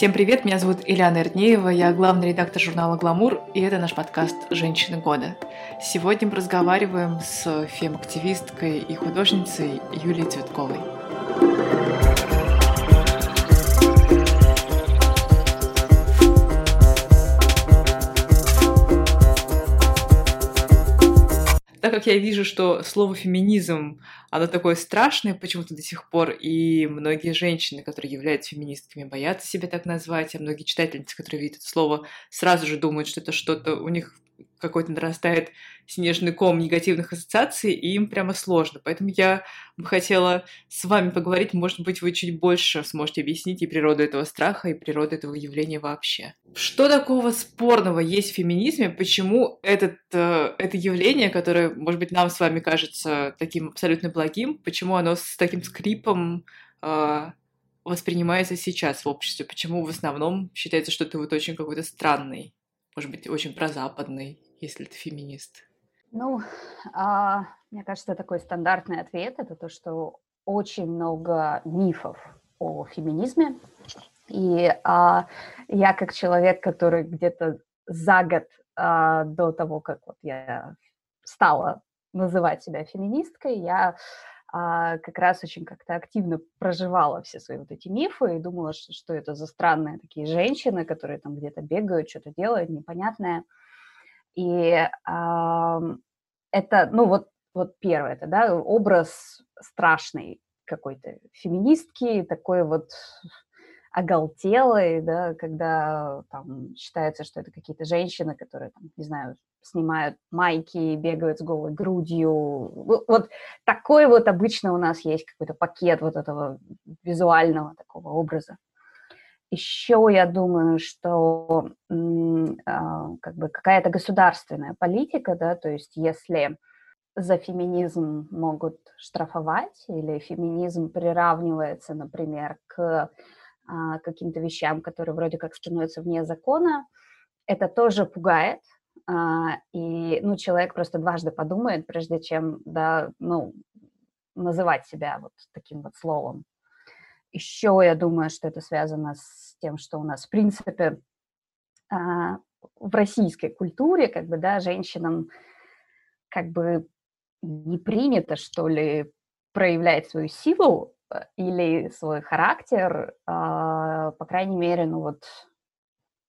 Всем привет, меня зовут Ильяна Эрднеева, я главный редактор журнала «Гламур», и это наш подкаст «Женщины года». Сегодня мы разговариваем с фем-активисткой и художницей Юлией Цветковой. Как я вижу, что слово феминизм, оно такое страшное почему-то до сих пор, и многие женщины, которые являются феминистками, боятся себя так назвать, а многие читательницы, которые видят это слово, сразу же думают, что это что-то у них какой-то нарастает снежный ком негативных ассоциаций, и им прямо сложно. Поэтому я бы хотела с вами поговорить, может быть, вы чуть больше сможете объяснить и природу этого страха, и природу этого явления вообще. Что такого спорного есть в феминизме? Почему этот, э, это явление, которое, может быть, нам с вами кажется таким абсолютно благим, почему оно с таким скрипом э, воспринимается сейчас в обществе? Почему в основном считается, что это вот очень какой-то странный, может быть, очень прозападный если ты феминист? Ну, а, мне кажется, такой стандартный ответ – это то, что очень много мифов о феминизме. И а, я как человек, который где-то за год а, до того, как вот я стала называть себя феминисткой, я а, как раз очень как-то активно проживала все свои вот эти мифы и думала, что, что это за странные такие женщины, которые там где-то бегают, что-то делают непонятное. И э, это, ну вот, вот первое, это, да, образ страшный какой-то феминистки, такой вот оголтелой, да, когда там считается, что это какие-то женщины, которые, там, не знаю, снимают майки, бегают с голой грудью. Вот такой вот обычно у нас есть какой-то пакет вот этого визуального такого образа. Еще я думаю, что а, как бы какая-то государственная политика, да, то есть если за феминизм могут штрафовать или феминизм приравнивается, например, к а, каким-то вещам, которые вроде как становятся вне закона, это тоже пугает, а, и ну, человек просто дважды подумает, прежде чем да, ну, называть себя вот таким вот словом. Еще я думаю, что это связано с тем, что у нас, в принципе, а, в российской культуре, как бы, да, женщинам как бы не принято, что ли, проявлять свою силу э, или свой характер, а, по крайней мере, ну вот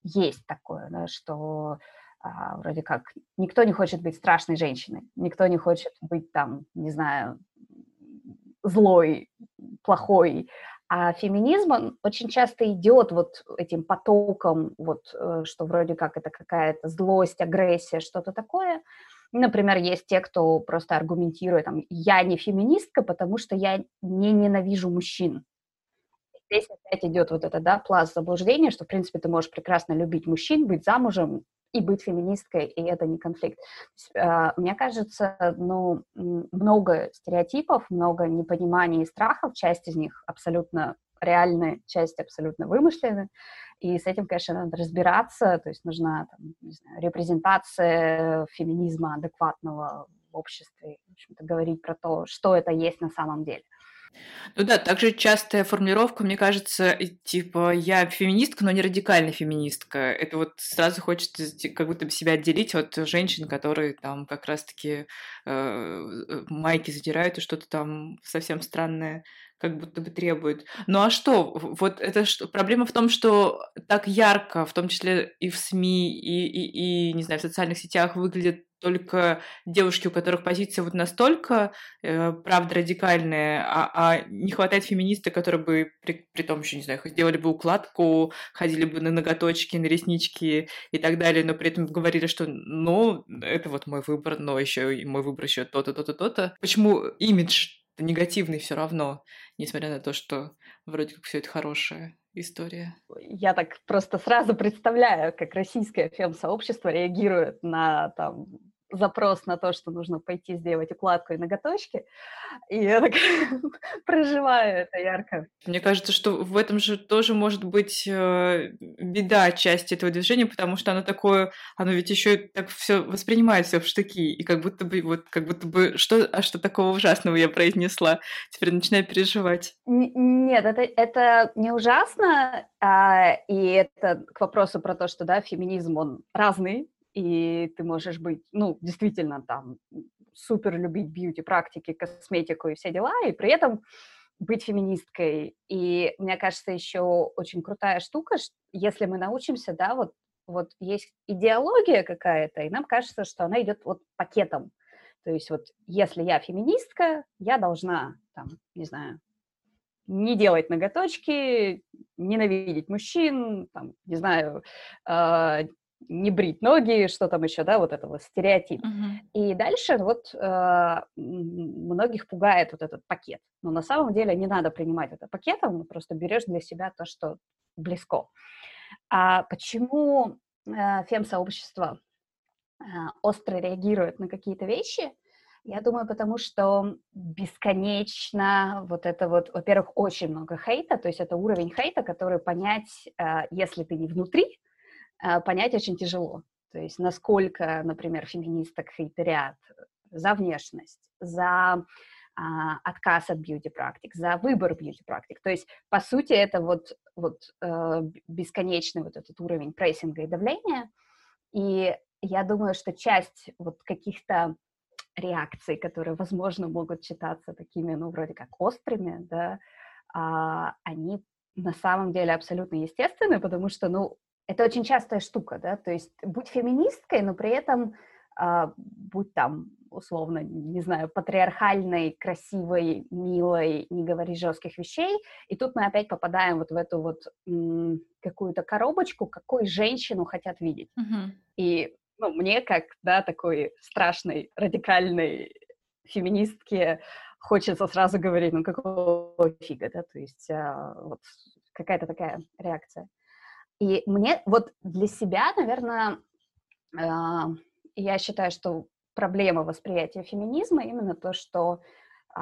есть такое, да, что а, вроде как никто не хочет быть страшной женщиной, никто не хочет быть там, не знаю, злой, плохой, а феминизм, он очень часто идет вот этим потоком, вот, э, что вроде как это какая-то злость, агрессия, что-то такое. Например, есть те, кто просто аргументирует, там, я не феминистка, потому что я не ненавижу мужчин. Здесь опять идет вот это, да, пласт заблуждения, что, в принципе, ты можешь прекрасно любить мужчин, быть замужем, и быть феминисткой, и это не конфликт. А, мне кажется, ну, много стереотипов, много непониманий и страхов, часть из них абсолютно реальные, часть абсолютно вымышленные, и с этим, конечно, надо разбираться, то есть нужна там, не знаю, репрезентация феминизма адекватного в обществе, в общем-то, говорить про то, что это есть на самом деле. Ну да, также частая формулировка, мне кажется, типа я феминистка, но не радикальная феминистка. Это вот сразу хочется как будто бы себя отделить от женщин, которые там как раз-таки э, майки задирают и что-то там совсем странное как будто бы требует. Ну а что? Вот это что? Проблема в том, что так ярко, в том числе и в СМИ, и, и, и не знаю, в социальных сетях выглядят только девушки, у которых позиция вот настолько, э, правда, радикальная, а, а не хватает феминиста, которые бы, при, при том еще, не знаю, сделали бы укладку, ходили бы на ноготочки, на реснички и так далее, но при этом говорили, что, ну, это вот мой выбор, но еще и мой выбор еще то-то, то-то, то-то. Почему имидж негативный все равно, несмотря на то, что вроде как все это хорошая история. Я так просто сразу представляю, как российское фем-сообщество реагирует на там запрос на то, что нужно пойти сделать укладку и ноготочки, и я так проживаю это ярко. Мне кажется, что в этом же тоже может быть э, беда части этого движения, потому что оно такое, оно ведь еще так все воспринимает все в штыки, и как будто бы вот, как будто бы что, а что такого ужасного я произнесла, теперь начинаю переживать. Нет, это, это не ужасно, а, и это к вопросу про то, что, да, феминизм, он разный, и ты можешь быть, ну, действительно, там, супер любить бьюти-практики, косметику и все дела, и при этом быть феминисткой. И мне кажется, еще очень крутая штука, если мы научимся, да, вот, вот есть идеология какая-то, и нам кажется, что она идет вот пакетом. То есть вот если я феминистка, я должна, там, не знаю, не делать ноготочки, ненавидеть мужчин, там, не знаю, э, не брить ноги, что там еще, да, вот этого стереотип. Uh-huh. И дальше вот э, многих пугает вот этот пакет. Но на самом деле не надо принимать это пакетом, просто берешь для себя то, что близко. А почему э, фем-сообщество э, остро реагирует на какие-то вещи? Я думаю, потому что бесконечно вот это вот, во-первых, очень много хейта, то есть это уровень хейта, который понять, э, если ты не внутри, понять очень тяжело. То есть насколько, например, феминисток хейтерят за внешность, за а, отказ от бьюти-практик, за выбор бьюти-практик. То есть, по сути, это вот, вот э, бесконечный вот этот уровень прессинга и давления. И я думаю, что часть вот каких-то реакций, которые, возможно, могут считаться такими, ну, вроде как острыми, да, а, они на самом деле абсолютно естественны, потому что, ну, это очень частая штука, да, то есть будь феминисткой, но при этом а, будь там, условно, не знаю, патриархальной, красивой, милой, не говори жестких вещей, и тут мы опять попадаем вот в эту вот какую-то коробочку, какой женщину хотят видеть. Mm-hmm. И ну, мне, как, да, такой страшной, радикальной феминистке, хочется сразу говорить, ну, какого фига, да, то есть а, вот какая-то такая реакция. И мне вот для себя, наверное, э, я считаю, что проблема восприятия феминизма именно то, что э,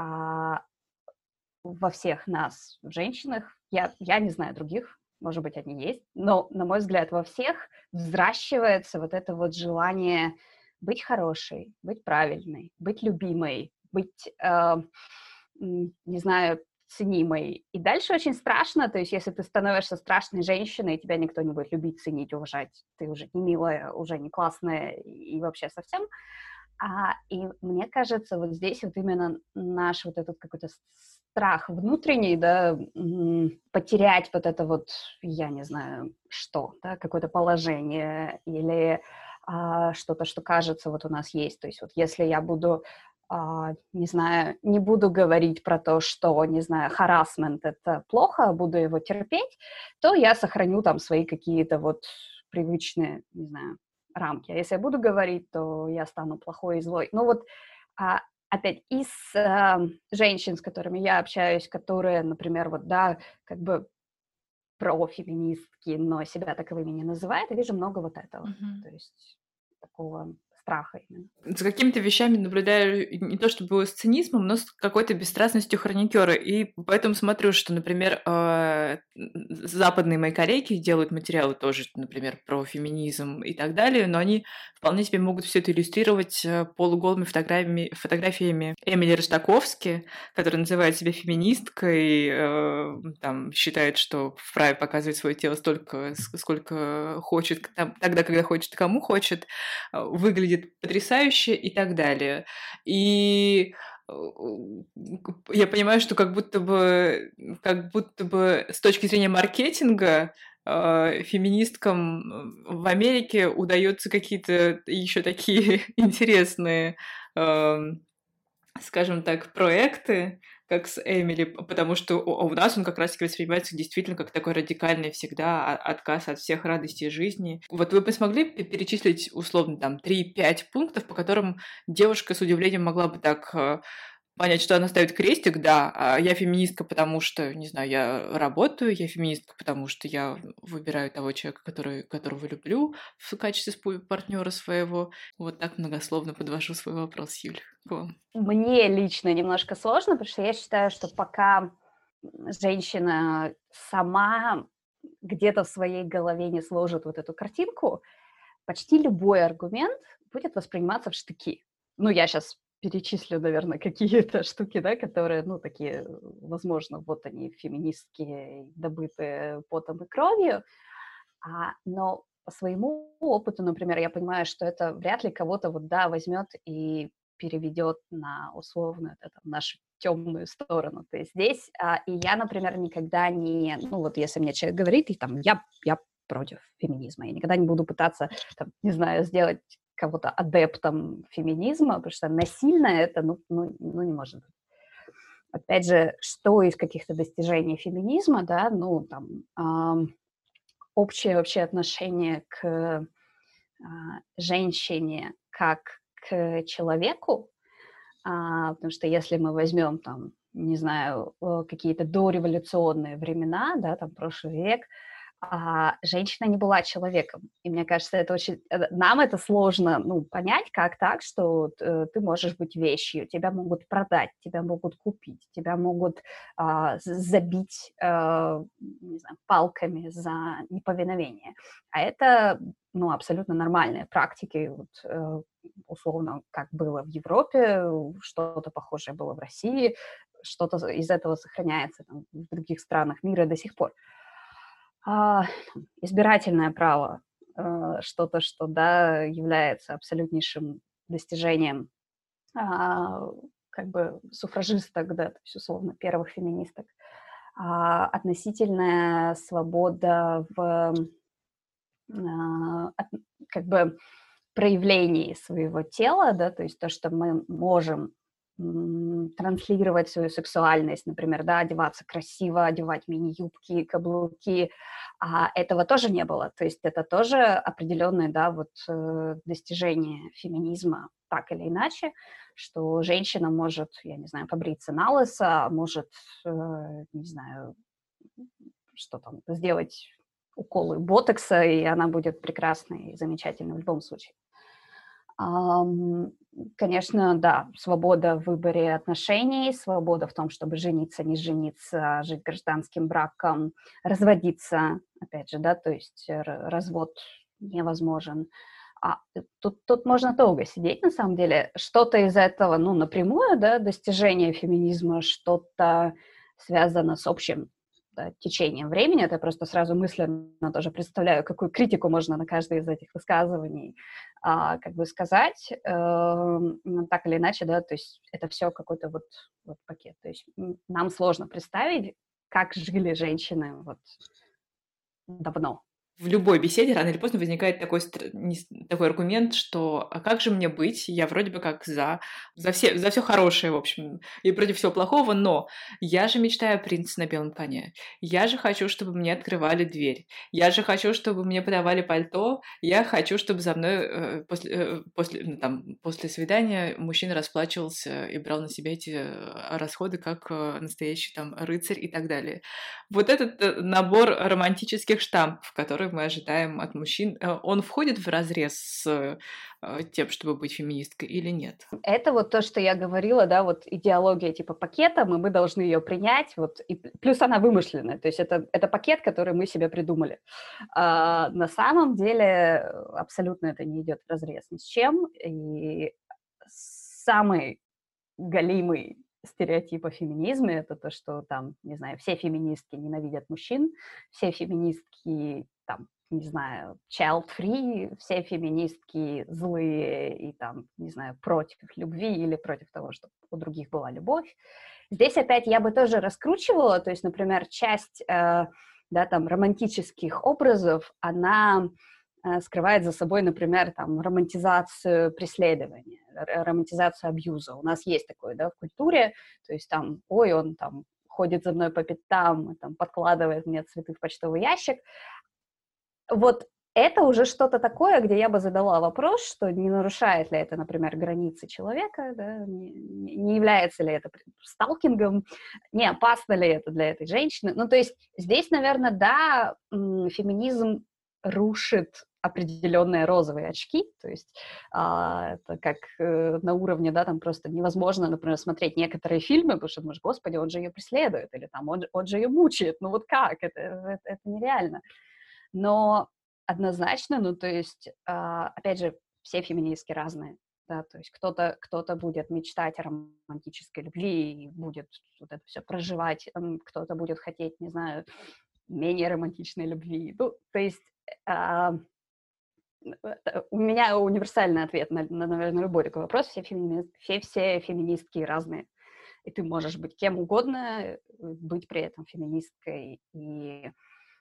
во всех нас, женщинах, я, я не знаю других, может быть, они есть, но, на мой взгляд, во всех взращивается вот это вот желание быть хорошей, быть правильной, быть любимой, быть, э, не знаю, ценимой. И дальше очень страшно, то есть если ты становишься страшной женщиной, тебя никто не будет любить, ценить, уважать, ты уже не милая, уже не классная и вообще совсем. А, и мне кажется, вот здесь вот именно наш вот этот какой-то страх внутренний, да, потерять вот это вот, я не знаю, что, да, какое-то положение или а, что-то, что кажется вот у нас есть. То есть вот если я буду не знаю, не буду говорить про то, что, не знаю, харасмент — это плохо, буду его терпеть, то я сохраню там свои какие-то вот привычные, не знаю, рамки. А если я буду говорить, то я стану плохой и злой. Ну вот, а, опять, из э, женщин, с которыми я общаюсь, которые, например, вот, да, как бы профеминистки, но себя таковыми не называют, я вижу много вот этого. Mm-hmm. То есть такого страха именно. За какими-то вещами наблюдаю не то чтобы с цинизмом, но с какой-то бесстрастностью хроникера. И поэтому смотрю, что, например, э, западные мои коллеги делают материалы тоже, например, про феминизм и так далее, но они вполне себе могут все это иллюстрировать э, полуголыми фотографиями, фотографиями Эмили Ростаковски, которая называет себя феминисткой, э, там, считает, что вправе показывать свое тело столько, сколько хочет, тогда, когда хочет, кому хочет, выглядит выглядит потрясающе и так далее. И э, я понимаю, что как будто бы, как будто бы с точки зрения маркетинга э, феминисткам в Америке удается какие-то еще такие интересные, эм, скажем так, проекты, как с Эмили, потому что у нас он как раз-таки воспринимается действительно как такой радикальный всегда отказ от всех радостей жизни. Вот вы бы смогли перечислить условно там 3-5 пунктов, по которым девушка с удивлением могла бы так э, понять, что она ставит крестик, да, а я феминистка, потому что, не знаю, я работаю, я феминистка, потому что я выбираю того человека, который, которого люблю в качестве партнера своего. Вот так многословно подвожу свой вопрос, Юль. Мне лично немножко сложно, потому что я считаю, что пока женщина сама где-то в своей голове не сложит вот эту картинку, почти любой аргумент будет восприниматься в штыки. Ну, я сейчас перечислю, наверное, какие-то штуки, да, которые, ну, такие, возможно, вот они, феминистские, добытые потом и кровью, а, но по своему опыту, например, я понимаю, что это вряд ли кого-то вот, да, возьмет и переведет на условную, это, там, нашу темную сторону. То есть здесь, а, и я, например, никогда не, ну, вот если мне человек говорит, и там, я, я против феминизма, я никогда не буду пытаться, там, не знаю, сделать кого-то адептом феминизма, потому что насильно это, ну, ну, ну не может быть. Опять же, что из каких-то достижений феминизма, да, ну, там, э, общее вообще отношение к э, женщине как к человеку, э, потому что если мы возьмем там, не знаю, э, какие-то дореволюционные времена, да, там прошлый век, а женщина не была человеком. И мне кажется, это очень... Э, нам это сложно ну, понять, как так, что э, ты можешь быть вещью, тебя могут продать, тебя могут купить, тебя могут э, забить э, не знаю, палками за неповиновение. А это ну, абсолютно нормальные практики, вот, э, условно, как было в Европе, что-то похожее было в России, что-то из этого сохраняется там, в других странах мира до сих пор а, избирательное право, а, что-то, что, да, является абсолютнейшим достижением а, как бы суфражисток, да, то есть, условно, первых феминисток, а, относительная свобода в а, как бы проявлении своего тела, да, то есть то, что мы можем транслировать свою сексуальность, например, да, одеваться красиво, одевать мини-юбки, каблуки, а этого тоже не было. То есть это тоже определенное, да, вот э, достижение феминизма, так или иначе, что женщина может, я не знаю, побриться на лысо, может, э, не знаю, что там, сделать уколы ботокса, и она будет прекрасной и замечательной в любом случае. Конечно, да, свобода в выборе отношений, свобода в том, чтобы жениться, не жениться, жить гражданским браком, разводиться, опять же, да, то есть развод невозможен. А тут, тут можно долго сидеть, на самом деле. Что-то из этого, ну, напрямую, да, достижение феминизма, что-то связано с общим да, течением времени. Это просто сразу мысленно тоже представляю, какую критику можно на каждое из этих высказываний как бы сказать. Э, так или иначе, да, то есть это все какой-то вот, вот пакет. То есть нам сложно представить, как жили женщины вот давно в любой беседе рано или поздно возникает такой, такой аргумент, что а как же мне быть? Я вроде бы как за, за, все, за все хорошее, в общем, и против всего плохого, но я же мечтаю о принце на белом коне. Я же хочу, чтобы мне открывали дверь. Я же хочу, чтобы мне подавали пальто. Я хочу, чтобы за мной э, после, э, после, ну, там, после свидания мужчина расплачивался и брал на себя эти э, расходы как э, настоящий там рыцарь и так далее. Вот этот э, набор романтических штампов, которые мы ожидаем от мужчин, э, он входит в разрез с э, тем, чтобы быть феминисткой или нет? Это вот то, что я говорила, да, вот идеология типа пакета, мы, мы должны ее принять, вот, и плюс она вымышленная, то есть это, это пакет, который мы себе придумали. А, на самом деле абсолютно это не идет в разрез ни с чем, и самый галимый стереотип о феминизме, это то, что там, не знаю, все феминистки ненавидят мужчин, все феминистки там, не знаю, child-free, все феминистки злые и там, не знаю, против любви или против того, чтобы у других была любовь. Здесь опять я бы тоже раскручивала, то есть, например, часть, э, да, там, романтических образов, она э, скрывает за собой, например, там, романтизацию преследования, романтизацию абьюза. У нас есть такое, да, в культуре, то есть там, ой, он там ходит за мной по пятам, там, подкладывает мне цветы в почтовый ящик, вот это уже что-то такое, где я бы задала вопрос, что не нарушает ли это, например, границы человека, да, не, не является ли это сталкингом, не опасно ли это для этой женщины. Ну, то есть здесь, наверное, да, феминизм рушит определенные розовые очки, то есть а, это как э, на уровне, да, там просто невозможно, например, смотреть некоторые фильмы, потому что думаешь, господи, он же ее преследует, или там он, он же ее мучает, ну вот как, это, это, это нереально. Но однозначно, ну то есть, а, опять же, все феминистки разные, да, то есть кто-то кто будет мечтать о романтической любви и будет вот это все проживать, кто-то будет хотеть, не знаю, менее романтичной любви, ну, то есть а, Э, у меня универсальный ответ на, на наверное, любой такой вопрос. Все, фемини... все, все феминистки разные. И ты можешь быть кем угодно, э, быть при этом феминисткой. И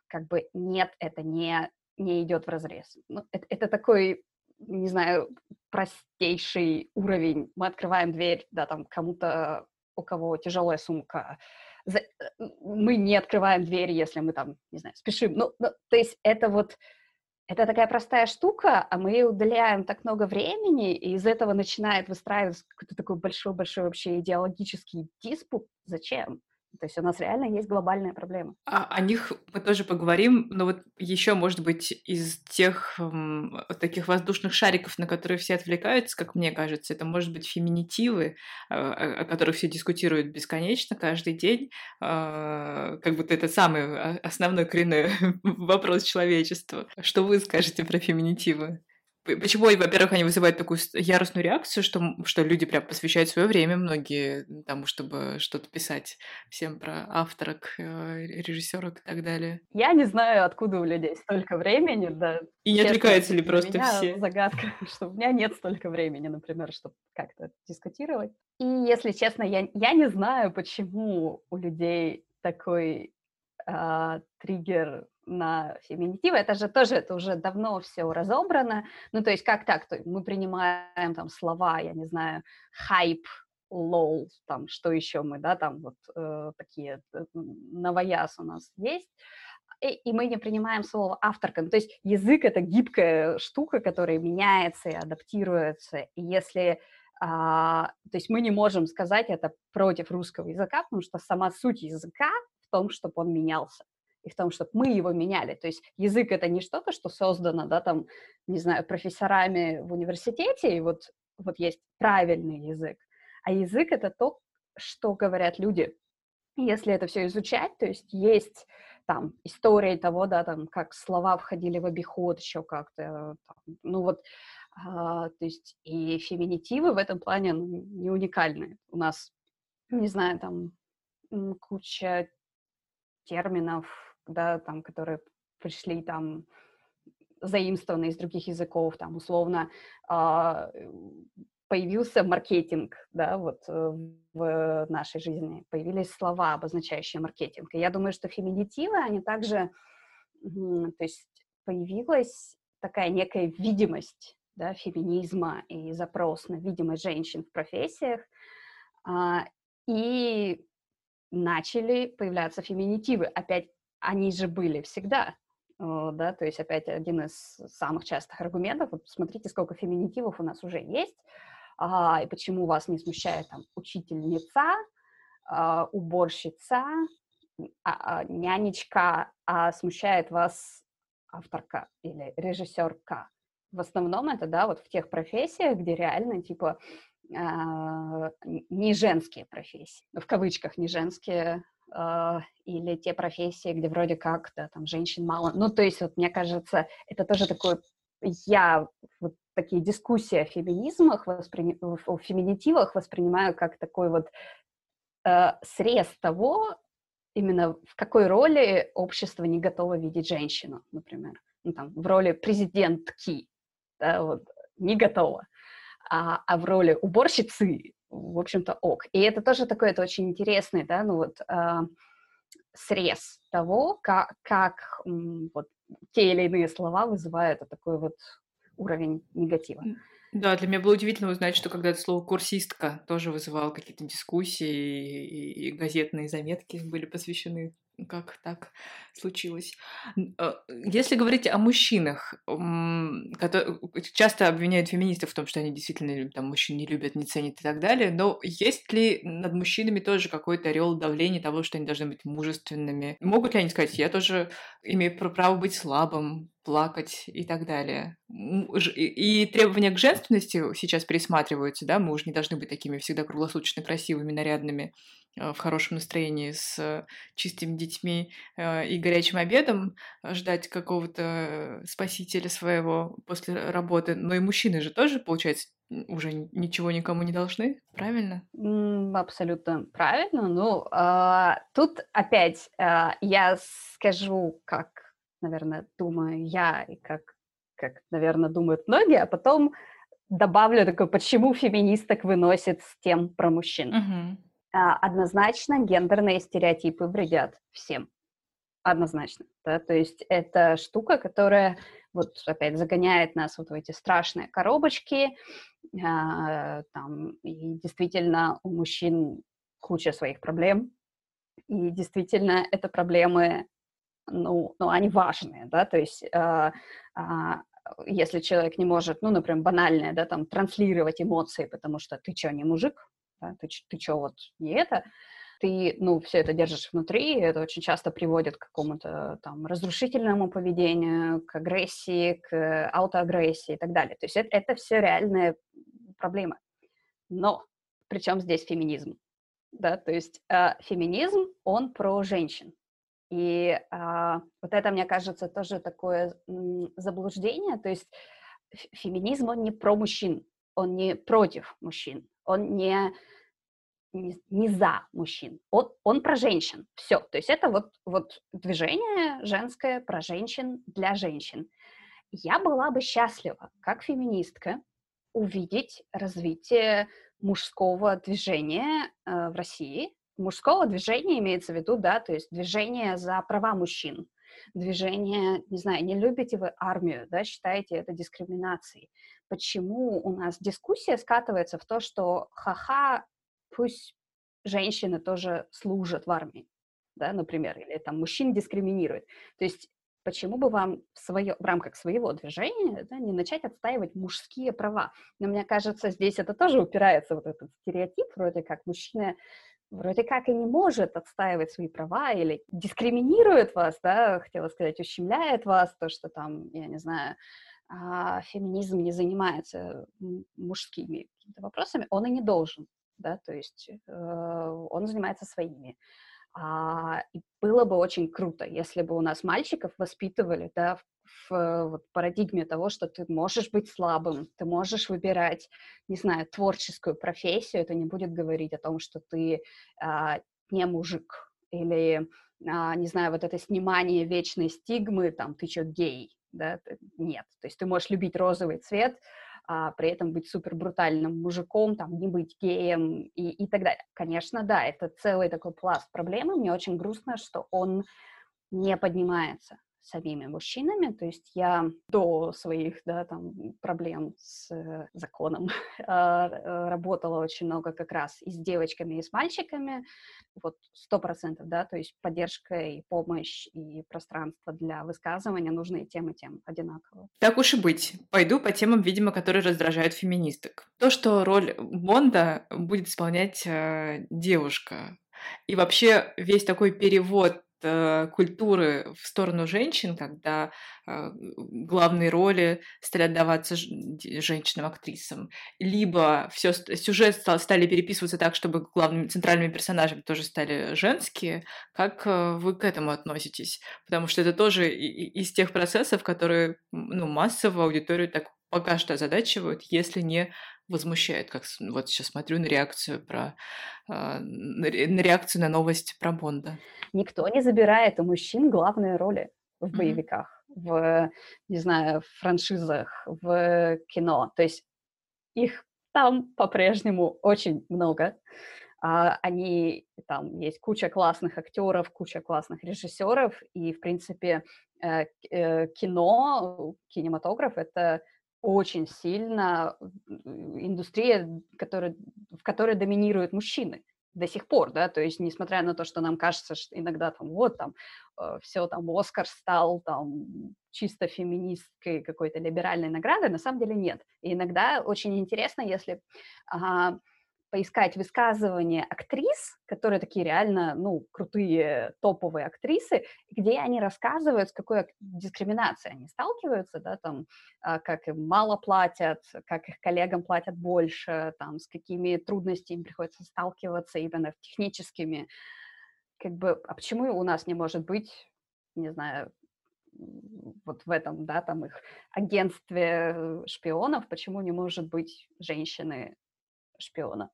как бы нет, это не, не идет в разрез. Ну, это, это такой, не знаю, простейший уровень. Мы открываем дверь, да, там кому-то, у кого тяжелая сумка, э, мы не открываем дверь, если мы там, не знаю, спешим. Ну, ну то есть это вот это такая простая штука, а мы уделяем так много времени, и из этого начинает выстраиваться какой-то такой большой-большой вообще идеологический диспут. Зачем? То есть у нас реально есть глобальная проблема. А, о них мы тоже поговорим, но вот еще, может быть, из тех м, таких воздушных шариков, на которые все отвлекаются, как мне кажется, это может быть феминитивы, э, о, которых все дискутируют бесконечно каждый день, э, как будто это самый основной коренной вопрос человечества. Что вы скажете про феминитивы? Почему, во-первых, они вызывают такую яростную реакцию, что, что люди прям посвящают свое время многие тому, чтобы что-то писать всем про авторок, э, режиссерок и так далее. Я не знаю, откуда у людей столько времени, да. И не отвлекаются ли просто меня все? загадка, что у меня нет столько времени, например, чтобы как-то дискутировать. И, если честно, я, я не знаю, почему у людей такой э, триггер на феминитивы, это же тоже, это уже давно все разобрано, ну, то есть как так, то мы принимаем там слова, я не знаю, хайп, лол, там, что еще мы, да, там вот э, такие, э, новояз у нас есть, и, и мы не принимаем слово авторка, ну, то есть язык — это гибкая штука, которая меняется и адаптируется, и если а, то есть мы не можем сказать это против русского языка, потому что сама суть языка в том, чтобы он менялся и в том, чтобы мы его меняли. То есть язык — это не что-то, что создано, да, там, не знаю, профессорами в университете, и вот, вот есть правильный язык, а язык — это то, что говорят люди. Если это все изучать, то есть есть там история того, да, там, как слова входили в обиход еще как-то, ну вот, а, то есть и феминитивы в этом плане ну, не уникальны. У нас, не знаю, там куча терминов, да, там, которые пришли там заимствованы из других языков, там, условно, э, появился маркетинг, да, вот э, в нашей жизни, появились слова, обозначающие маркетинг. И я думаю, что феминитивы, они также, то есть появилась такая некая видимость, да, феминизма и запрос на видимость женщин в профессиях, э, и начали появляться феминитивы. Опять они же были всегда, да, то есть опять один из самых частых аргументов, вот смотрите, сколько феминитивов у нас уже есть, а, и почему вас не смущает там учительница, а, уборщица, а, а, нянечка, а смущает вас авторка или режиссерка. В основном это, да, вот в тех профессиях, где реально, типа, а, не женские профессии, в кавычках не женские Uh, или те профессии, где вроде как, да, там, женщин мало. Ну, то есть, вот, мне кажется, это тоже такой, я вот такие дискуссии о феминизмах, воспри... о феминитивах воспринимаю как такой вот uh, срез того, именно в какой роли общество не готово видеть женщину, например. Ну, там, в роли президентки, да, вот, не готово. А, а в роли уборщицы в общем-то, ок. И это тоже такой, это очень интересный, да, ну вот э, срез того, как, как вот те или иные слова вызывают вот такой вот уровень негатива. Да, для меня было удивительно узнать, что когда это слово «курсистка» тоже вызывало какие-то дискуссии, и, и газетные заметки были посвящены как так случилось. Э, если говорить о мужчинах, которые часто обвиняют феминистов в том, что они действительно там, мужчин не любят, не ценят и так далее, но есть ли над мужчинами тоже какой-то орел давления того, что они должны быть мужественными? Могут ли они сказать, я тоже имею право быть слабым, плакать и так далее. И требования к женственности сейчас пересматриваются, да, мы уже не должны быть такими всегда круглосуточно красивыми, нарядными, в хорошем настроении, с чистыми детьми э, и горячим обедом, ждать какого-то спасителя своего после работы. Но и мужчины же тоже, получается, уже ничего никому не должны, правильно? Абсолютно правильно. Ну, а, тут опять а, я скажу, как наверное, думаю я и как, как, наверное, думают многие, а потом добавлю такое, почему феминисток выносит с тем про мужчин. Uh-huh. Однозначно гендерные стереотипы вредят всем. Однозначно. Да? То есть это штука, которая вот опять загоняет нас вот в эти страшные коробочки. А, там, и действительно у мужчин куча своих проблем. И действительно это проблемы ну, ну, они важные, да, то есть э, если человек не может, ну, например, банальное, да, там, транслировать эмоции, потому что ты что, не мужик, да, ты, ты что, вот не это, ты, ну, все это держишь внутри, и это очень часто приводит к какому-то там разрушительному поведению, к агрессии, к аутоагрессии и так далее. То есть это, это все реальные проблемы. Но причем здесь феминизм? Да, то есть э, феминизм, он про женщин. И а, вот это, мне кажется, тоже такое м, заблуждение. То есть феминизм, он не про мужчин, он не против мужчин, он не, не, не за мужчин, он, он про женщин. Все. То есть это вот, вот движение женское про женщин для женщин. Я была бы счастлива, как феминистка, увидеть развитие мужского движения э, в России, мужского движения имеется в виду, да, то есть движение за права мужчин, движение, не знаю, не любите вы армию, да, считаете это дискриминацией. Почему у нас дискуссия скатывается в то, что ха-ха, пусть женщины тоже служат в армии, да, например, или там мужчин дискриминируют. То есть почему бы вам в, свое, в рамках своего движения да, не начать отстаивать мужские права? Но мне кажется, здесь это тоже упирается вот этот стереотип, вроде как мужчины вроде как и не может отстаивать свои права или дискриминирует вас, да, хотела сказать, ущемляет вас, то, что там, я не знаю, а, феминизм не занимается мужскими вопросами, он и не должен, да, то есть э, он занимается своими. А, и было бы очень круто, если бы у нас мальчиков воспитывали, да, в в вот, парадигме того, что ты можешь быть слабым, ты можешь выбирать, не знаю, творческую профессию, это не будет говорить о том, что ты а, не мужик, или, а, не знаю, вот это снимание вечной стигмы, там, ты что, гей, да, нет, то есть ты можешь любить розовый цвет, а при этом быть супер брутальным мужиком, там, не быть геем и, и так далее. Конечно, да, это целый такой пласт проблемы. Мне очень грустно, что он не поднимается самими мужчинами, то есть я до своих, да, там, проблем с э, законом а, э, работала очень много как раз и с девочками, и с мальчиками, вот сто процентов, да, то есть поддержка и помощь, и пространство для высказывания нужны тем, и тем одинаково. Так уж и быть. Пойду по темам, видимо, которые раздражают феминисток. То, что роль Бонда будет исполнять э, девушка, и вообще весь такой перевод культуры в сторону женщин, когда э, главные роли стали отдаваться женщинам-актрисам, либо все сюжет стал, стали переписываться так, чтобы главными центральными персонажами тоже стали женские. Как э, вы к этому относитесь? Потому что это тоже из тех процессов, которые ну, массово аудиторию так пока что озадачивают, если не возмущает, как вот сейчас смотрю на реакцию про э, на реакцию на новость про Бонда. Никто не забирает у мужчин главные роли в боевиках, mm-hmm. в, не знаю, в франшизах, в кино. То есть их там по-прежнему очень много. А, они там есть куча классных актеров, куча классных режиссеров, и в принципе э, э, кино, кинематограф это очень сильно индустрия, которая, в которой доминируют мужчины. до сих пор, да, то есть несмотря на то, что нам кажется, что иногда там вот там э, все там Оскар стал там чисто феминистской какой-то либеральной наградой, на самом деле нет. И иногда очень интересно, если э, поискать высказывания актрис, которые такие реально, ну, крутые топовые актрисы, где они рассказывают, с какой дискриминацией они сталкиваются, да, там, а, как им мало платят, как их коллегам платят больше, там, с какими трудностями им приходится сталкиваться именно техническими, как бы, а почему у нас не может быть, не знаю, вот в этом, да, там их агентстве шпионов, почему не может быть женщины шпиона?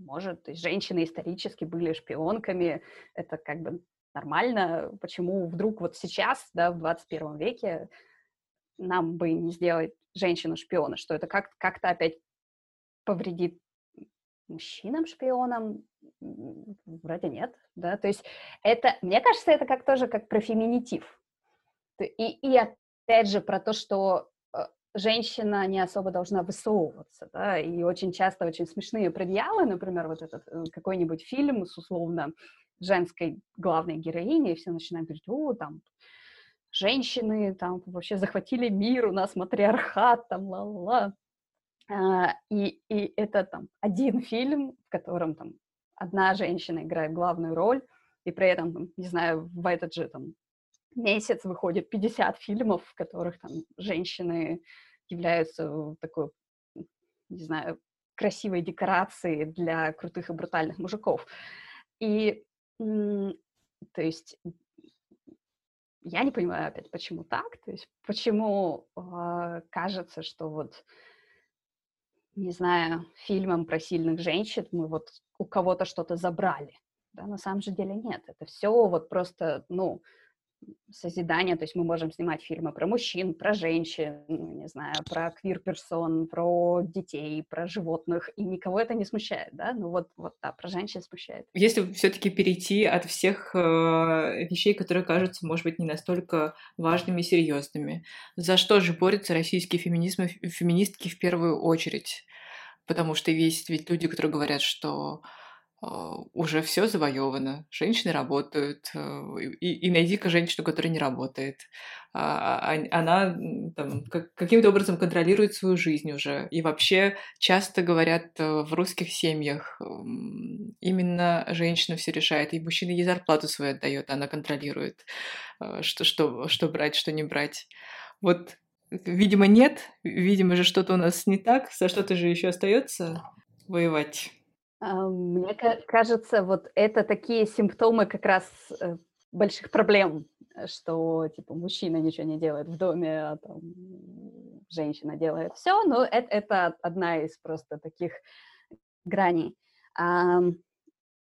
Может, есть женщины исторически были шпионками, это как бы нормально, почему вдруг вот сейчас, да, в 21 веке нам бы не сделать женщину-шпиона, что это как- как-то опять повредит мужчинам-шпионам? Вроде нет, да, то есть это, мне кажется, это как тоже как про феминитив. И, и опять же про то, что женщина не особо должна высовываться, да, и очень часто очень смешные предъявы, например, вот этот э, какой-нибудь фильм с условно женской главной героиней, и все начинают говорить, о, там, женщины там вообще захватили мир, у нас матриархат, там, ла-ла-ла. А, и, и это там один фильм, в котором там одна женщина играет главную роль, и при этом, не знаю, в этот же там месяц выходит 50 фильмов, в которых там женщины являются такой, не знаю, красивой декорацией для крутых и брутальных мужиков. И, то есть, я не понимаю опять, почему так, то есть, почему э, кажется, что вот, не знаю, фильмом про сильных женщин мы вот у кого-то что-то забрали. Да, на самом же деле нет. Это все вот просто, ну, созидания, то есть мы можем снимать фильмы про мужчин, про женщин, ну, не знаю, про квир-персон, про детей, про животных, и никого это не смущает, да, ну вот, вот да, про женщин смущает. Если все-таки перейти от всех э, вещей, которые кажутся, может быть, не настолько важными и серьезными, за что же борется российский феминизм и феминистки в первую очередь? Потому что есть ведь люди, которые говорят, что уже все завоевано, женщины работают, э, и, и найди-ка женщину, которая не работает. А, а, она там, как, каким-то образом контролирует свою жизнь уже. И вообще часто говорят э, в русских семьях, именно женщина все решает, и мужчина ей зарплату свою отдает, она контролирует, э, что, что, что брать, что не брать. Вот, видимо, нет, видимо же что-то у нас не так, за что-то же еще остается воевать. А, мне кажется, вот это такие симптомы как раз э, больших проблем, что типа мужчина ничего не делает в доме, а там женщина делает все, но это, это одна из просто таких граней. А,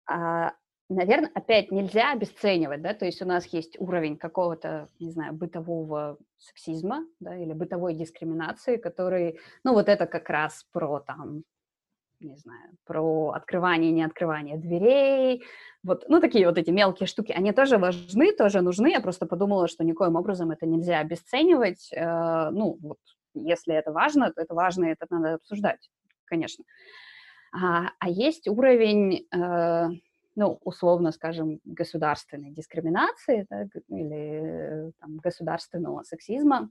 а, наверное, опять нельзя обесценивать, да, то есть у нас есть уровень какого-то, не знаю, бытового сексизма, да, или бытовой дискриминации, который, ну, вот это как раз про там не знаю, про открывание и не открывание дверей, вот, ну, такие вот эти мелкие штуки, они тоже важны, тоже нужны, я просто подумала, что никоим образом это нельзя обесценивать, э, ну, вот, если это важно, то это важно, и это надо обсуждать, конечно. А, а есть уровень, э, ну, условно скажем, государственной дискриминации да, или там, государственного сексизма,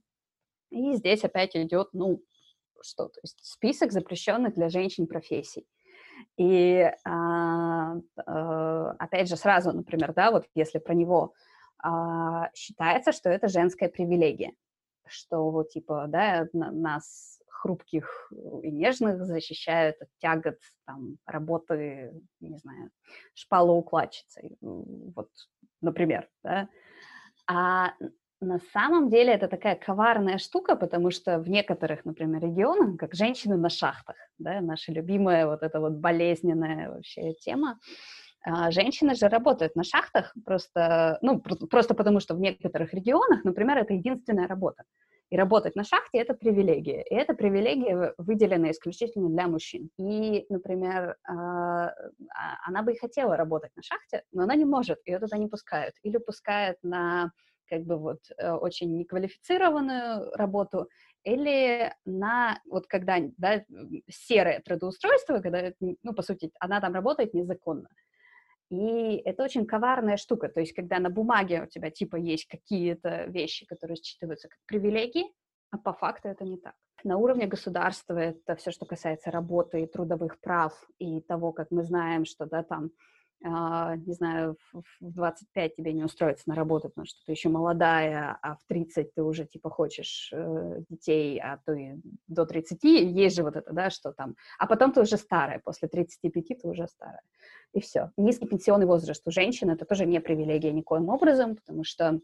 и здесь опять идет, ну, что, то есть список запрещенных для женщин профессий. И а, а, опять же сразу, например, да, вот если про него а, считается, что это женская привилегия, что вот типа, да, нас хрупких и нежных защищают от тягот там, работы, не знаю, шпалоукладчицей, вот, например, да. А на самом деле это такая коварная штука, потому что в некоторых, например, регионах, как женщины на шахтах, да, наша любимая вот эта вот болезненная вообще тема, а, женщины же работают на шахтах просто, ну, просто потому что в некоторых регионах, например, это единственная работа. И работать на шахте — это привилегия. И эта привилегия выделена исключительно для мужчин. И, например, а, а, она бы и хотела работать на шахте, но она не может, ее туда не пускают. Или пускают на как бы вот э, очень неквалифицированную работу, или на вот когда, да, серое трудоустройство, когда, ну, по сути, она там работает незаконно. И это очень коварная штука, то есть когда на бумаге у тебя типа есть какие-то вещи, которые считываются как привилегии, а по факту это не так. На уровне государства это все, что касается работы и трудовых прав и того, как мы знаем, что да, там не знаю, в 25 тебе не устроиться на работу, потому что ты еще молодая, а в 30 ты уже, типа, хочешь э, детей, а то и до 30, есть же вот это, да, что там, а потом ты уже старая, после 35 ты уже старая, и все. Низкий пенсионный возраст у женщин — это тоже не привилегия никоим образом, потому что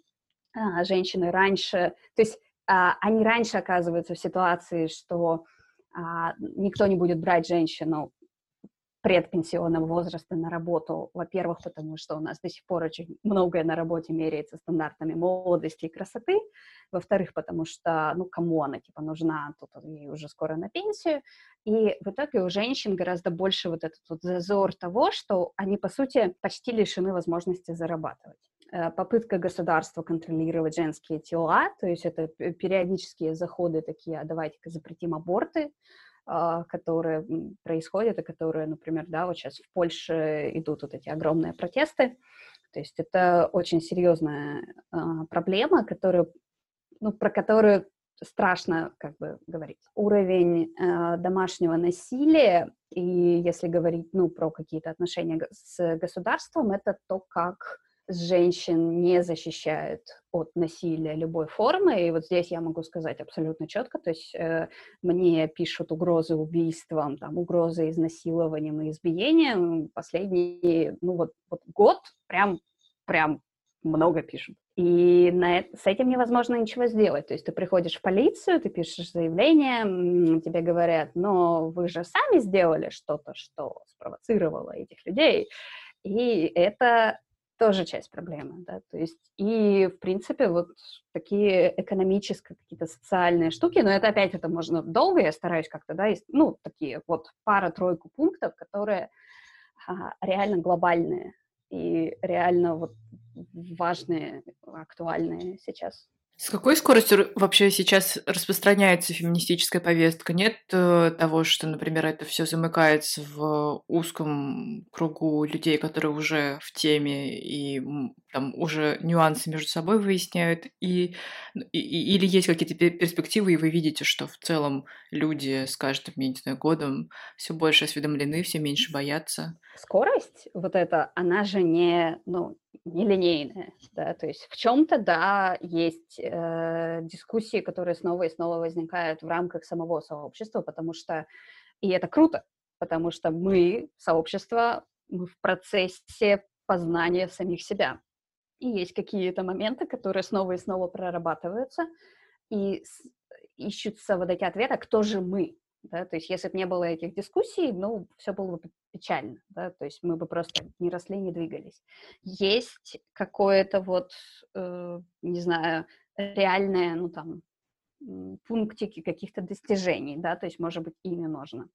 а, женщины раньше, то есть а, они раньше оказываются в ситуации, что а, никто не будет брать женщину предпенсионного возраста на работу, во-первых, потому что у нас до сих пор очень многое на работе меряется стандартами молодости и красоты, во-вторых, потому что, ну, кому она, типа, нужна, тут ей уже скоро на пенсию, и в итоге у женщин гораздо больше вот этот вот зазор того, что они, по сути, почти лишены возможности зарабатывать. Э, попытка государства контролировать женские тела, то есть это периодические заходы такие, а давайте-ка запретим аборты, которые происходят и которые, например, да, вот сейчас в Польше идут вот эти огромные протесты. То есть это очень серьезная а, проблема, которую, ну, про которую страшно как бы говорить. Уровень э, домашнего насилия, и если говорить ну, про какие-то отношения с государством, это то, как женщин не защищает от насилия любой формы. И вот здесь я могу сказать абсолютно четко, то есть э, мне пишут угрозы убийством, там, угрозы изнасилованием и избиением. Последний, ну вот, вот год прям, прям много пишут. И на с этим невозможно ничего сделать. То есть ты приходишь в полицию, ты пишешь заявление, тебе говорят, но вы же сами сделали что-то, что спровоцировало этих людей. И это тоже часть проблемы, да, то есть и, в принципе, вот такие экономические, какие-то социальные штуки, но это опять, это можно долго, я стараюсь как-то, да, есть, ну, такие вот пара-тройку пунктов, которые а, реально глобальные и реально вот важные, актуальные сейчас. С какой скоростью вообще сейчас распространяется феминистическая повестка? Нет э, того, что, например, это все замыкается в узком кругу людей, которые уже в теме и там уже нюансы между собой выясняют, и, и или есть какие-то перспективы, и вы видите, что в целом люди с каждым, я не знаю, годом все больше осведомлены, все меньше боятся. Скорость вот эта, она же не, ну, нелинейная, да, то есть в чем-то, да, есть э, дискуссии, которые снова и снова возникают в рамках самого сообщества, потому что, и это круто, потому что мы, сообщество, мы в процессе познания самих себя. И есть какие-то моменты, которые снова и снова прорабатываются, и ищутся вот эти ответы, а кто же мы, да, то есть если бы не было этих дискуссий, ну, все было бы печально, да, то есть мы бы просто не росли, не двигались. Есть какое-то вот, э, не знаю, реальное, ну, там, пунктики каких-то достижений, да, то есть, может быть, ими можно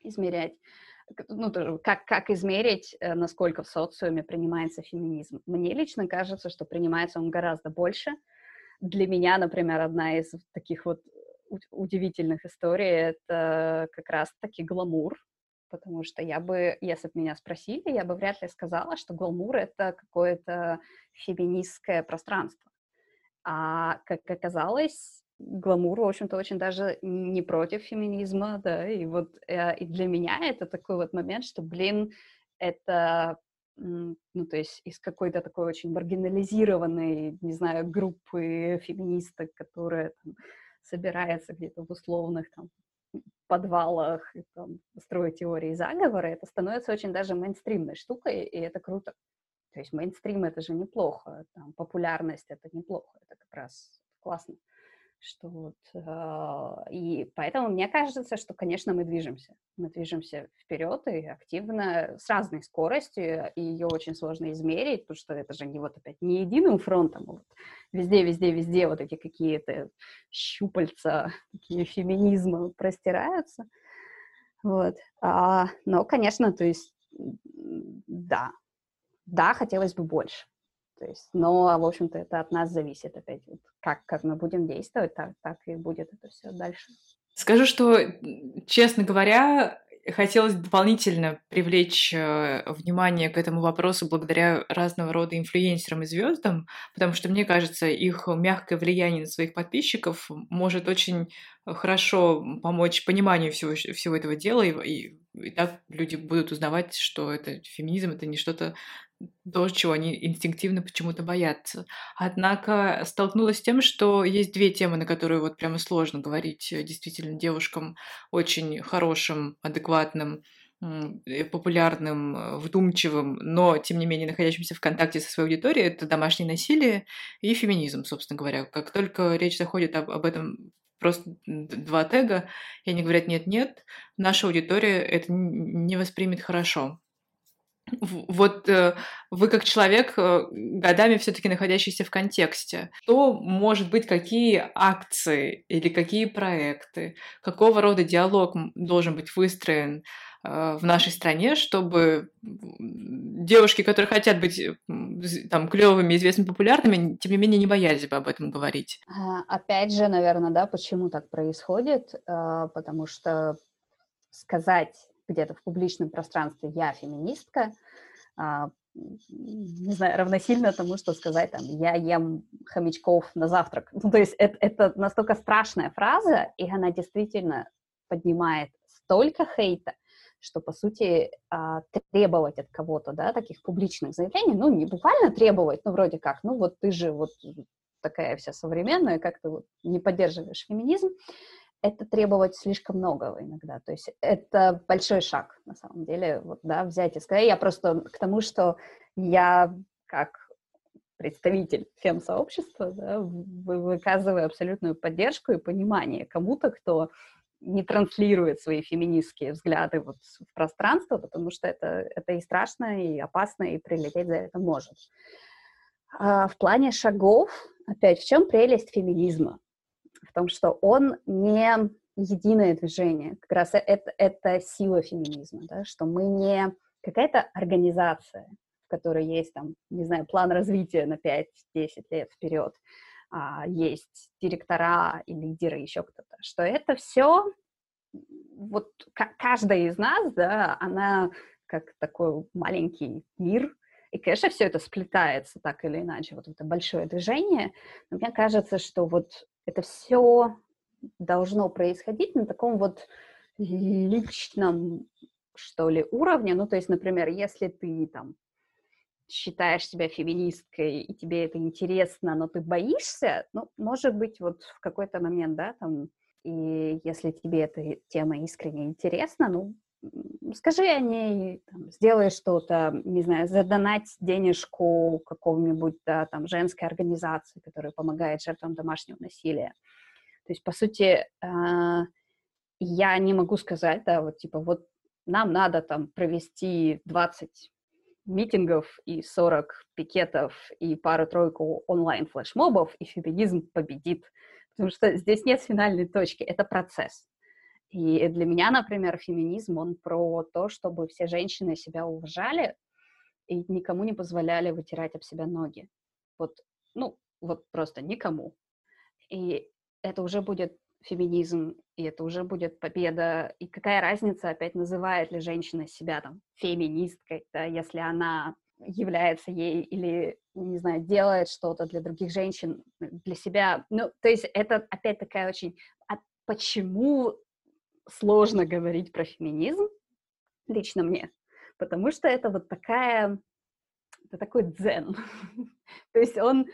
измерять. Ну, как, как измерить, э, насколько в социуме принимается феминизм? Мне лично кажется, что принимается он гораздо больше. Для меня, например, одна из таких вот удивительных историй это как раз-таки гламур, потому что я бы, если бы меня спросили, я бы вряд ли сказала, что гламур — это какое-то феминистское пространство. А, как оказалось, гламур, в общем-то, очень даже не против феминизма, да, и вот э, и для меня это такой вот момент, что, блин, это ну, то есть из какой-то такой очень маргинализированной, не знаю, группы феминисток, которые там, собирается где-то в условных там подвалах и там строить теории заговора, это становится очень даже мейнстримной штукой, и это круто. То есть мейнстрим — это же неплохо, там, популярность — это неплохо, это как раз классно что вот, э, и поэтому мне кажется, что, конечно, мы движемся, мы движемся вперед и активно с разной скоростью, и ее очень сложно измерить, потому что это же не вот опять не единым фронтом, а вот везде, везде, везде вот эти какие-то щупальца, такие феминизма простираются, вот, а, но, конечно, то есть, да, да, хотелось бы больше, То есть, но, в общем-то, это от нас зависит опять. Вот как, как мы будем действовать, так, так и будет это все дальше. Скажу, что, честно говоря, хотелось дополнительно привлечь э, внимание к этому вопросу благодаря разного рода инфлюенсерам и звездам, потому что, мне кажется, их мягкое влияние на своих подписчиков может очень хорошо помочь пониманию всего, всего этого дела, и, и, и так люди будут узнавать, что это феминизм, это не что-то то, чего они инстинктивно почему-то боятся. Однако столкнулась с тем, что есть две темы, на которые вот прямо сложно говорить э, действительно девушкам очень хорошим, адекватным, э, популярным, э, вдумчивым, но, тем не менее, находящимся в контакте со своей аудиторией, это домашнее насилие и феминизм, собственно говоря. Как только речь заходит об, об этом просто два тега, и они говорят «нет-нет», наша аудитория это не воспримет хорошо. Вот э, вы как человек, э, годами все-таки находящийся в контексте, что может быть, какие акции или какие проекты, какого рода диалог должен быть выстроен в нашей стране, чтобы девушки, которые хотят быть там клевыми, известными, популярными, тем не менее не боялись бы об этом говорить. А, опять же, наверное, да, почему так происходит? Потому что сказать где-то в публичном пространстве «я феминистка», а, не знаю, равносильно тому, что сказать там «я ем хомячков на завтрак». Ну, то есть это, это настолько страшная фраза, и она действительно поднимает столько хейта, что, по сути, а, требовать от кого-то, да, таких публичных заявлений, ну, не буквально требовать, ну, вроде как, ну, вот ты же вот такая вся современная, как ты вот не поддерживаешь феминизм, это требовать слишком многого иногда. То есть это большой шаг, на самом деле, вот, да, взять и сказать. Я просто к тому, что я как представитель фем-сообщества, да, выказываю абсолютную поддержку и понимание кому-то, кто не транслирует свои феминистские взгляды вот в пространство, потому что это, это и страшно, и опасно, и прилететь за это может. А в плане шагов, опять, в чем прелесть феминизма? в том, что он не единое движение. Как раз это, это сила феминизма, да, что мы не какая-то организация, в которой есть там, не знаю, план развития на 5-10 лет вперед, а, есть директора и лидеры, еще кто-то, что это все, вот каждая из нас, да, она как такой маленький мир, и, конечно, все это сплетается так или иначе, вот это большое движение, но мне кажется, что вот это все должно происходить на таком вот личном, что ли, уровне. Ну, то есть, например, если ты там считаешь себя феминисткой, и тебе это интересно, но ты боишься, ну, может быть, вот в какой-то момент, да, там, и если тебе эта тема искренне интересна, ну, скажи о ней, там, сделай что-то, не знаю, задонать денежку какому-нибудь, да, там, женской организации, которая помогает жертвам домашнего насилия. То есть, по сути, э, я не могу сказать, да, вот, типа, вот нам надо там провести 20 митингов и 40 пикетов и пару-тройку онлайн-флешмобов, и феминизм победит. Потому что здесь нет финальной точки, это процесс. И для меня, например, феминизм, он про то, чтобы все женщины себя уважали и никому не позволяли вытирать об себя ноги. Вот, ну, вот просто никому. И это уже будет феминизм, и это уже будет победа. И какая разница, опять называет ли женщина себя там феминисткой, да, если она является ей или, не знаю, делает что-то для других женщин, для себя. Ну, то есть это опять такая очень... А почему сложно говорить про феминизм, лично мне, потому что это вот такая, это такой дзен. То есть он,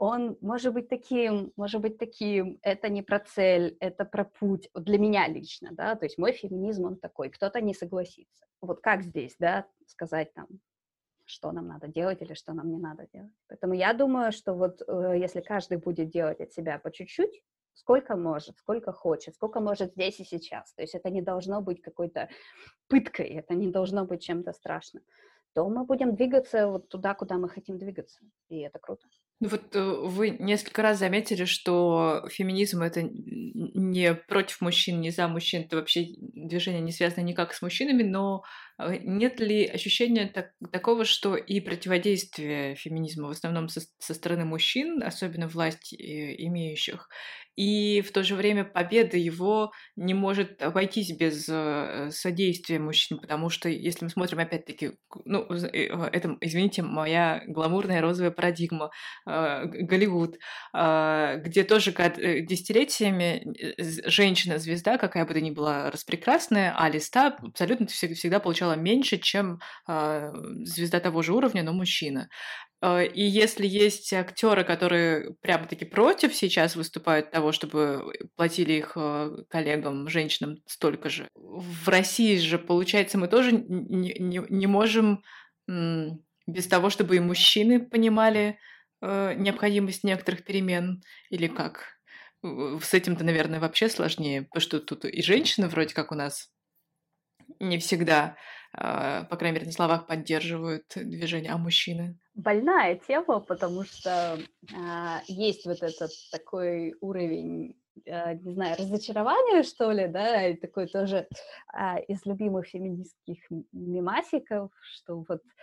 он может быть таким, может быть таким, это не про цель, это про путь, для меня лично, да, то есть мой феминизм, он такой, кто-то не согласится. Вот как здесь, да, сказать там, что нам надо делать или что нам не надо делать. Поэтому я думаю, что вот э, если каждый будет делать от себя по чуть-чуть, сколько может, сколько хочет, сколько может здесь и сейчас. То есть это не должно быть какой-то пыткой, это не должно быть чем-то страшным. То мы будем двигаться вот туда, куда мы хотим двигаться, и это круто. Ну вот э, вы несколько раз заметили, что феминизм это не против мужчин, не за мужчин, это вообще движение не связано никак с мужчинами, но э, нет ли ощущения так, такого, что и противодействие феминизма в основном со, со стороны мужчин, особенно власть э, имеющих, и в то же время победа его не может обойтись без э, содействия мужчин, потому что если мы смотрим опять-таки, ну, э, это, извините, моя гламурная розовая парадигма, э, Голливуд, где тоже десятилетиями женщина-звезда, какая бы то ни была распрекрасная, а листа абсолютно всегда получала меньше, чем звезда того же уровня, но мужчина. Э, и если есть актеры, которые прямо-таки против сейчас выступают того, чтобы платили их э, коллегам, женщинам столько же, в России же, получается, мы тоже не, не, не можем без того, чтобы и мужчины понимали э, необходимость некоторых перемен, или как? С этим-то, наверное, вообще сложнее, потому что тут и женщины вроде как у нас не всегда по крайней мере, на словах поддерживают движение, а мужчины? Больная тема, потому что а, есть вот этот такой уровень а, не знаю, разочарования, что ли, да, и такой тоже а, из любимых феминистских мемасиков, что вот а,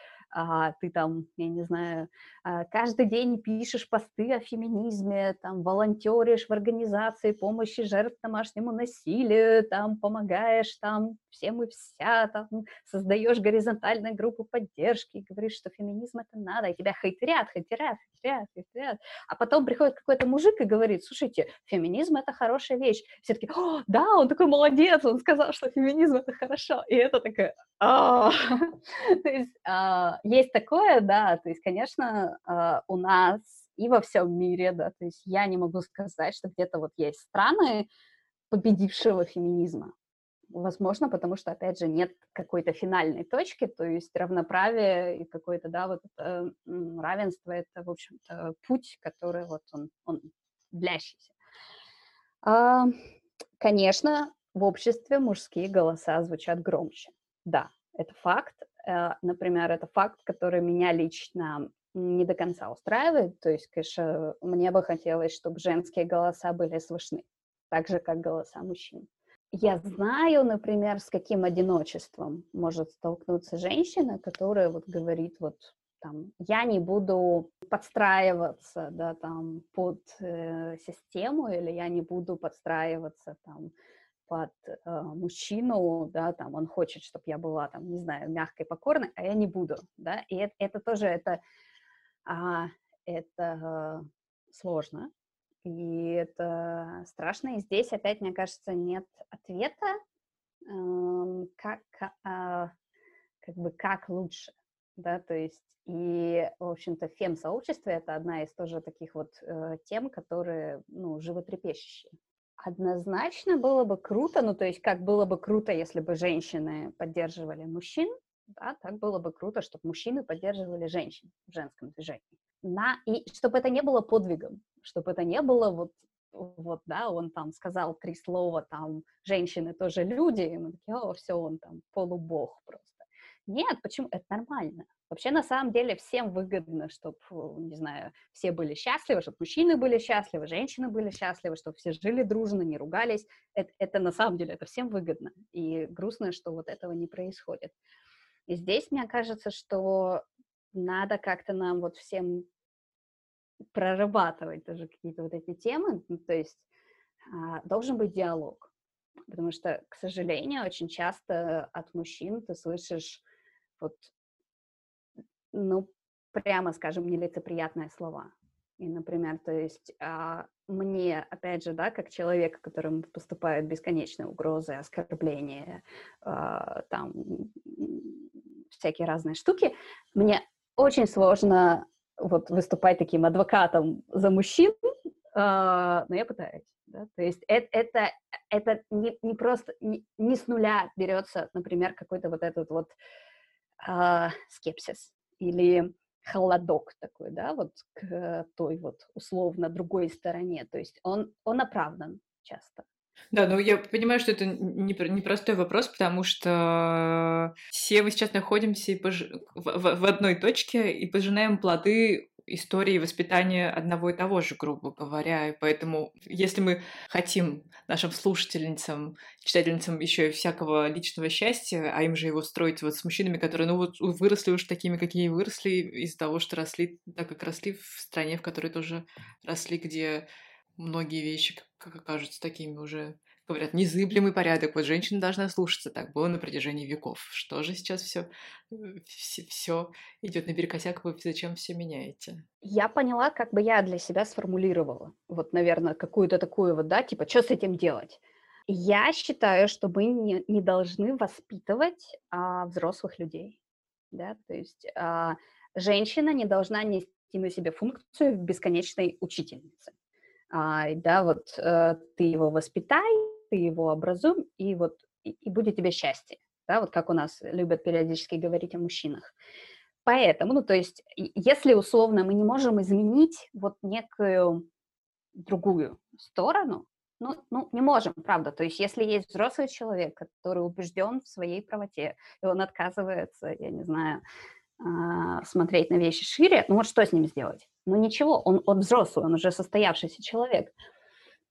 ты там, я не знаю, а, каждый день пишешь посты о феминизме, там волонтеришь в организации помощи жертв домашнему насилию, там помогаешь там всем и вся, там создаешь горизонтальную группу поддержки, говоришь, что феминизм это надо, и тебя хейтерят, хейтерят, хейтерят, хейтерят. А потом приходит какой-то мужик и говорит, слушайте, феминизм это хорошая вещь. Все таки да, он такой молодец, он сказал, что феминизм это хорошо. И это такое, то есть а, есть такое, да, то есть, конечно, а, у нас и во всем мире, да, то есть я не могу сказать, что где-то вот есть страны победившего феминизма. Возможно, потому что, опять же, нет какой-то финальной точки, то есть равноправие и какое-то, да, вот это равенство — это, в общем-то, путь, который вот он, он длящийся. А, конечно, в обществе мужские голоса звучат громче. Да, это факт. Э, например, это факт, который меня лично не до конца устраивает. То есть, конечно, мне бы хотелось, чтобы женские голоса были слышны, так же, как голоса мужчин. Я знаю, например, с каким одиночеством может столкнуться женщина, которая вот говорит вот там, я не буду подстраиваться, да, там, под э, систему, или я не буду подстраиваться, там, под э, мужчину, да, там, он хочет, чтобы я была, там, не знаю, мягкой, покорной, а я не буду, да, и это, это тоже, это, а, это сложно, и это страшно, и здесь опять, мне кажется, нет ответа, э, как, э, как бы, как лучше, да, то есть, и, в общем-то, фем-сообщество — это одна из тоже таких вот э, тем, которые, ну, животрепещущие. Однозначно было бы круто, ну, то есть как было бы круто, если бы женщины поддерживали мужчин, да, так было бы круто, чтобы мужчины поддерживали женщин в женском движении. На, и чтобы это не было подвигом, чтобы это не было вот, вот, да, он там сказал три слова, там, женщины тоже люди, и мы такие, о, все, он там полубог просто. Нет, почему? Это нормально. Вообще, на самом деле, всем выгодно, чтобы, не знаю, все были счастливы, чтобы мужчины были счастливы, женщины были счастливы, чтобы все жили дружно, не ругались. Это, это на самом деле, это всем выгодно. И грустно, что вот этого не происходит. И здесь, мне кажется, что надо как-то нам вот всем прорабатывать тоже какие-то вот эти темы. Ну, то есть а, должен быть диалог. Потому что, к сожалению, очень часто от мужчин ты слышишь вот ну, прямо скажем, нелицеприятные слова. И, например, то есть а, мне, опять же, да, как человек, которому поступают бесконечные угрозы, оскорбления, а, там, всякие разные штуки, мне очень сложно вот выступать таким адвокатом за мужчин, а, но я пытаюсь. Да? То есть это, это, это не, не просто, не, не с нуля берется, например, какой-то вот этот вот а, скепсис или холодок такой, да, вот к той вот условно другой стороне. То есть он, он оправдан часто. Да, ну я понимаю, что это непростой вопрос, потому что все мы сейчас находимся в, в, в одной точке и пожинаем плоды истории воспитания одного и того же, грубо говоря. И поэтому, если мы хотим нашим слушательницам, читательницам еще и всякого личного счастья, а им же его строить вот с мужчинами, которые, ну вот, выросли уж такими, какие выросли, из-за того, что росли так, как росли в стране, в которой тоже росли, где многие вещи, как окажутся, такими уже говорят, незыблемый порядок, вот женщина должна слушаться, так было на протяжении веков. Что же сейчас все, все, все идет наперекосяк, вы зачем все меняете? Я поняла, как бы я для себя сформулировала, вот, наверное, какую-то такую вот, да, типа, что с этим делать? Я считаю, что мы не, не должны воспитывать а, взрослых людей, да, то есть а, женщина не должна нести на себе функцию бесконечной учительницы. А, да, вот а, ты его воспитай, ты его образуй, и вот и, и будет тебе счастье, да, вот как у нас любят периодически говорить о мужчинах. Поэтому, ну, то есть, если условно мы не можем изменить вот некую другую сторону, ну, ну, не можем, правда. То есть, если есть взрослый человек, который убежден в своей правоте, и он отказывается, я не знаю, а, смотреть на вещи шире, ну вот что с ним сделать? Ну ничего, он, он взрослый, он уже состоявшийся человек.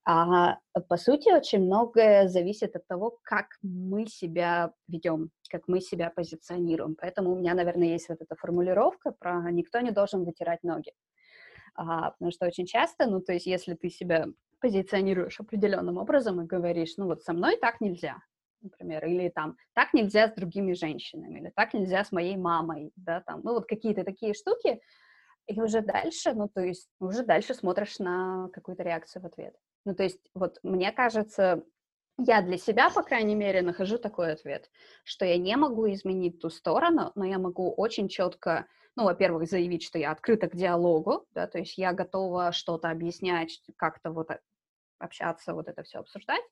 А по сути, очень многое зависит от того, как мы себя ведем, как мы себя позиционируем. Поэтому у меня, наверное, есть вот эта формулировка про «никто не должен вытирать ноги». А, потому что очень часто, ну, то есть если ты себя позиционируешь определенным образом и говоришь, ну, вот со мной так нельзя, например, или там так нельзя с другими женщинами, или так нельзя с моей мамой, да, там, ну, вот какие-то такие штуки, и уже дальше, ну, то есть уже дальше смотришь на какую-то реакцию в ответ. Ну, то есть вот мне кажется, я для себя, по крайней мере, нахожу такой ответ, что я не могу изменить ту сторону, но я могу очень четко, ну, во-первых, заявить, что я открыта к диалогу, да, то есть я готова что-то объяснять, как-то вот общаться, вот это все обсуждать,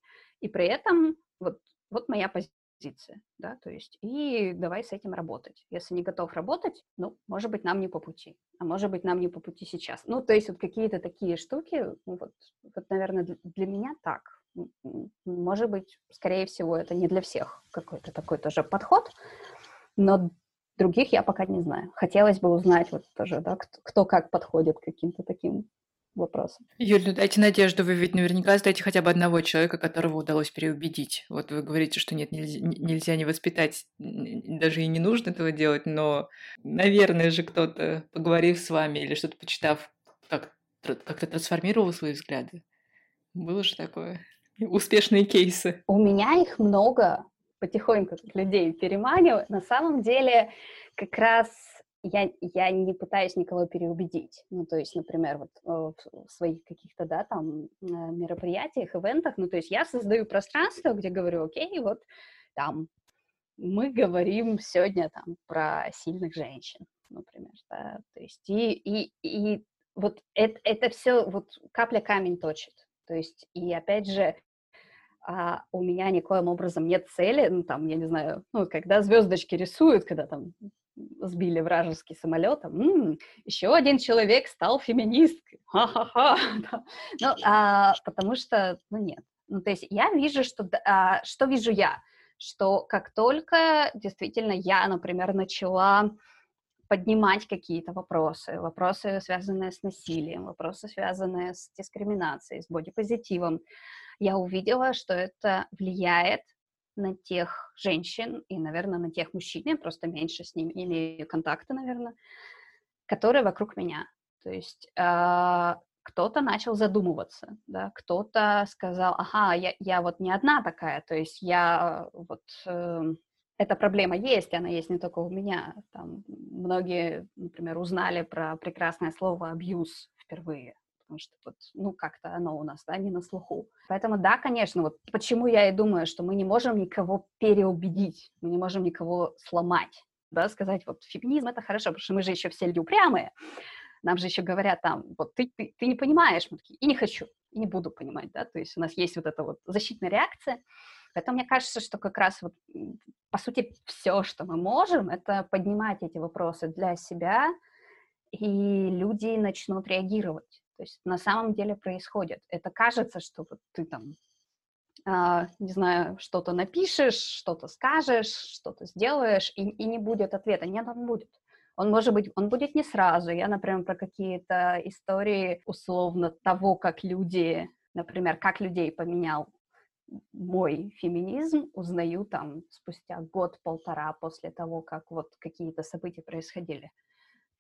и при этом вот, вот моя позиция позиция, да, то есть и давай с этим работать. Если не готов работать, ну, может быть, нам не по пути, а может быть, нам не по пути сейчас. Ну, то есть вот какие-то такие штуки, ну, вот, вот, наверное, для меня так. Может быть, скорее всего, это не для всех какой-то такой тоже подход, но других я пока не знаю. Хотелось бы узнать вот тоже, да, кто, кто как подходит к каким-то таким вопросом. Юль, ну дайте надежду, вы ведь наверняка знаете хотя бы одного человека, которого удалось переубедить. Вот вы говорите, что нет, нельзя, нельзя не воспитать, даже и не нужно этого делать, но, наверное же, кто-то, поговорив с вами или что-то почитав, как, как-то трансформировал свои взгляды. Было же такое? Успешные кейсы. У меня их много, потихоньку людей переманиваю. На самом деле, как раз я, я не пытаюсь никого переубедить. Ну, то есть, например, вот в своих каких-то, да, там, э, мероприятиях, ивентах, ну, то есть я создаю пространство, где говорю, окей, вот там мы говорим сегодня там про сильных женщин, например, да, то есть и, и, и вот это, это все вот капля камень точит, то есть и опять же а у меня никоим образом нет цели, ну, там, я не знаю, ну, когда звездочки рисуют, когда там сбили вражеский самолет, м-м, еще один человек стал феминисткой, ну, а, потому что, ну, нет. Ну, то есть я вижу, что, а, что вижу я, что как только действительно я, например, начала поднимать какие-то вопросы, вопросы, связанные с насилием, вопросы, связанные с дискриминацией, с бодипозитивом, я увидела, что это влияет на тех женщин и, наверное, на тех мужчин, я просто меньше с ними имею контакта, наверное, которые вокруг меня. То есть э, кто-то начал задумываться, да, кто-то сказал, ага, я, я вот не одна такая, то есть я вот... Э, эта проблема есть, она есть не только у меня. Там многие, например, узнали про прекрасное слово «абьюз» впервые потому что вот, ну, как-то оно у нас, да, не на слуху. Поэтому, да, конечно, вот почему я и думаю, что мы не можем никого переубедить, мы не можем никого сломать, да, сказать, вот, феминизм — это хорошо, потому что мы же еще все люди упрямые, нам же еще говорят там, вот, ты, ты, ты не понимаешь, мы такие, и не хочу, и не буду понимать, да, то есть у нас есть вот эта вот защитная реакция, Поэтому мне кажется, что как раз вот, по сути, все, что мы можем, это поднимать эти вопросы для себя, и люди начнут реагировать. То есть на самом деле происходит. Это кажется, что вот ты там, э, не знаю, что-то напишешь, что-то скажешь, что-то сделаешь, и, и не будет ответа. Нет, он будет. Он может быть, он будет не сразу. Я, например, про какие-то истории условно того, как люди, например, как людей поменял мой феминизм, узнаю там спустя год-полтора после того, как вот какие-то события происходили.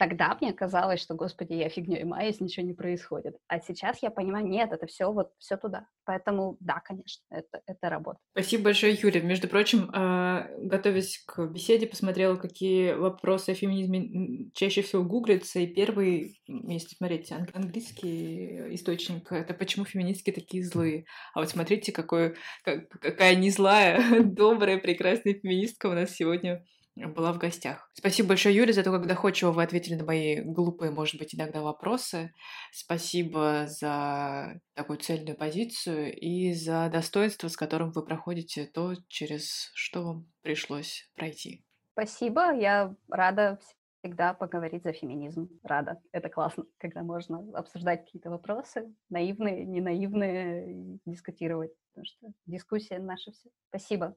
Тогда мне казалось, что, господи, я фигней маюсь, ничего не происходит. А сейчас я понимаю, нет, это все вот все туда. Поэтому да, конечно, это, это работа. Спасибо большое, Юля. Между прочим, а, готовясь к беседе, посмотрела, какие вопросы о феминизме чаще всего гуглятся. И первый, если смотреть английский источник, это почему феминистки такие злые. А вот смотрите, какой, какая не злая, добрая, прекрасная феминистка у нас сегодня была в гостях. Спасибо большое, Юля, за то, как доходчиво вы ответили на мои глупые, может быть, иногда вопросы. Спасибо за такую цельную позицию и за достоинство, с которым вы проходите то, через что вам пришлось пройти. Спасибо, я рада всегда поговорить за феминизм. Рада. Это классно, когда можно обсуждать какие-то вопросы, наивные, не наивные, дискутировать, потому что дискуссия наша все. Спасибо.